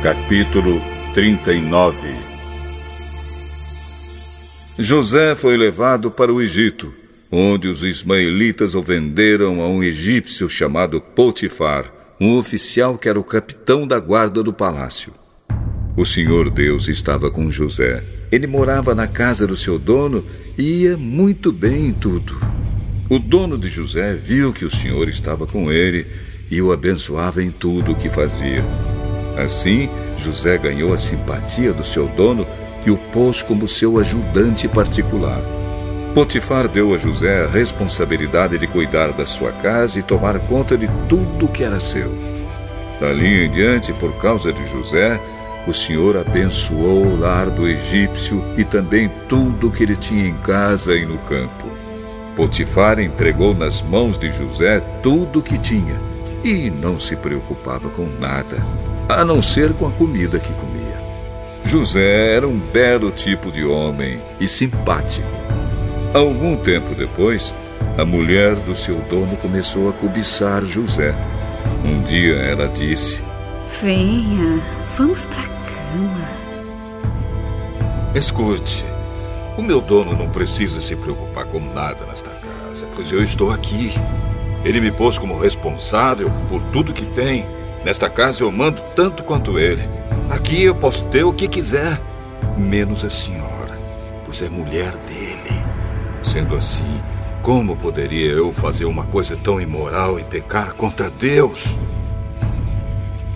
Capítulo 39 José foi levado para o Egito, onde os ismaelitas o venderam a um egípcio chamado Potifar, um oficial que era o capitão da guarda do palácio. O Senhor Deus estava com José. Ele morava na casa do seu dono e ia muito bem em tudo. O dono de José viu que o Senhor estava com ele e o abençoava em tudo o que fazia. Assim, José ganhou a simpatia do seu dono, que o pôs como seu ajudante particular. Potifar deu a José a responsabilidade de cuidar da sua casa e tomar conta de tudo que era seu. Dali em diante, por causa de José, o Senhor abençoou o lar do egípcio e também tudo que ele tinha em casa e no campo. Potifar entregou nas mãos de José tudo o que tinha e não se preocupava com nada, a não ser com a comida que comia. José era um belo tipo de homem e simpático. Algum tempo depois, a mulher do seu dono começou a cobiçar José. Um dia ela disse: Venha, vamos para a cama. Escute, o meu dono não precisa se preocupar com nada nesta casa, pois eu estou aqui. Ele me pôs como responsável por tudo que tem. Nesta casa eu mando tanto quanto ele. Aqui eu posso ter o que quiser, menos a senhora, pois é mulher dele. Sendo assim, como poderia eu fazer uma coisa tão imoral e pecar contra Deus?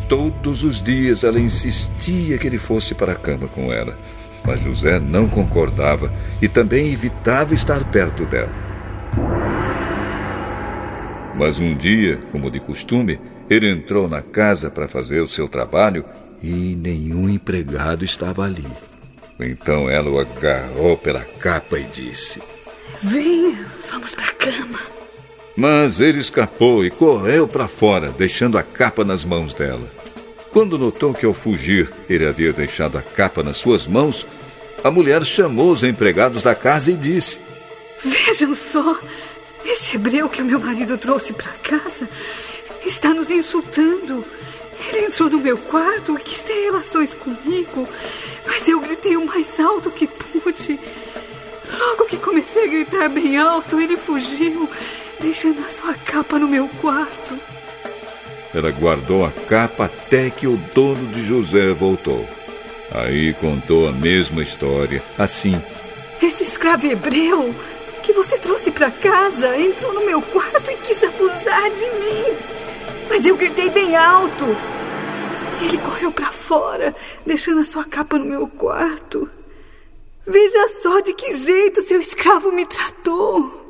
Todos os dias ela insistia que ele fosse para a cama com ela, mas José não concordava e também evitava estar perto dela. Mas um dia, como de costume, ele entrou na casa para fazer o seu trabalho e nenhum empregado estava ali. Então ela o agarrou pela capa e disse: Venha, vamos para a cama. Mas ele escapou e correu para fora, deixando a capa nas mãos dela. Quando notou que ao fugir ele havia deixado a capa nas suas mãos, a mulher chamou os empregados da casa e disse: Vejam só, esse hebreu que o meu marido trouxe para casa está nos insultando. Ele entrou no meu quarto e quis ter relações comigo, mas eu gritei o mais alto que pude. Logo que comecei a gritar bem alto, ele fugiu, deixando a sua capa no meu quarto. Ela guardou a capa até que o dono de José voltou. Aí contou a mesma história, assim. Esse escravo hebreu que você trouxe para casa entrou no meu quarto e quis abusar de mim. Mas eu gritei bem alto. Ele correu para fora, deixando a sua capa no meu quarto. Veja só de que jeito seu escravo me tratou.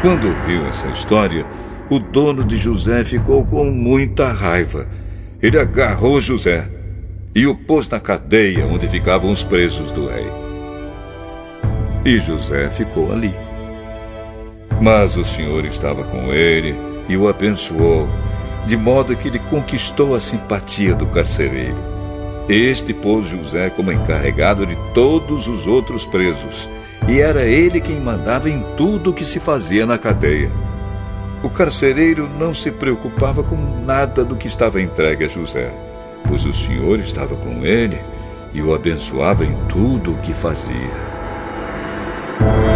Quando ouviu essa história, o dono de José ficou com muita raiva. Ele agarrou José e o pôs na cadeia onde ficavam os presos do rei. E José ficou ali. Mas o Senhor estava com ele e o abençoou, de modo que ele conquistou a simpatia do carcereiro. Este pôs José como encarregado de todos os outros presos, e era ele quem mandava em tudo o que se fazia na cadeia. O carcereiro não se preocupava com nada do que estava entregue a José, pois o Senhor estava com ele e o abençoava em tudo o que fazia. Thank.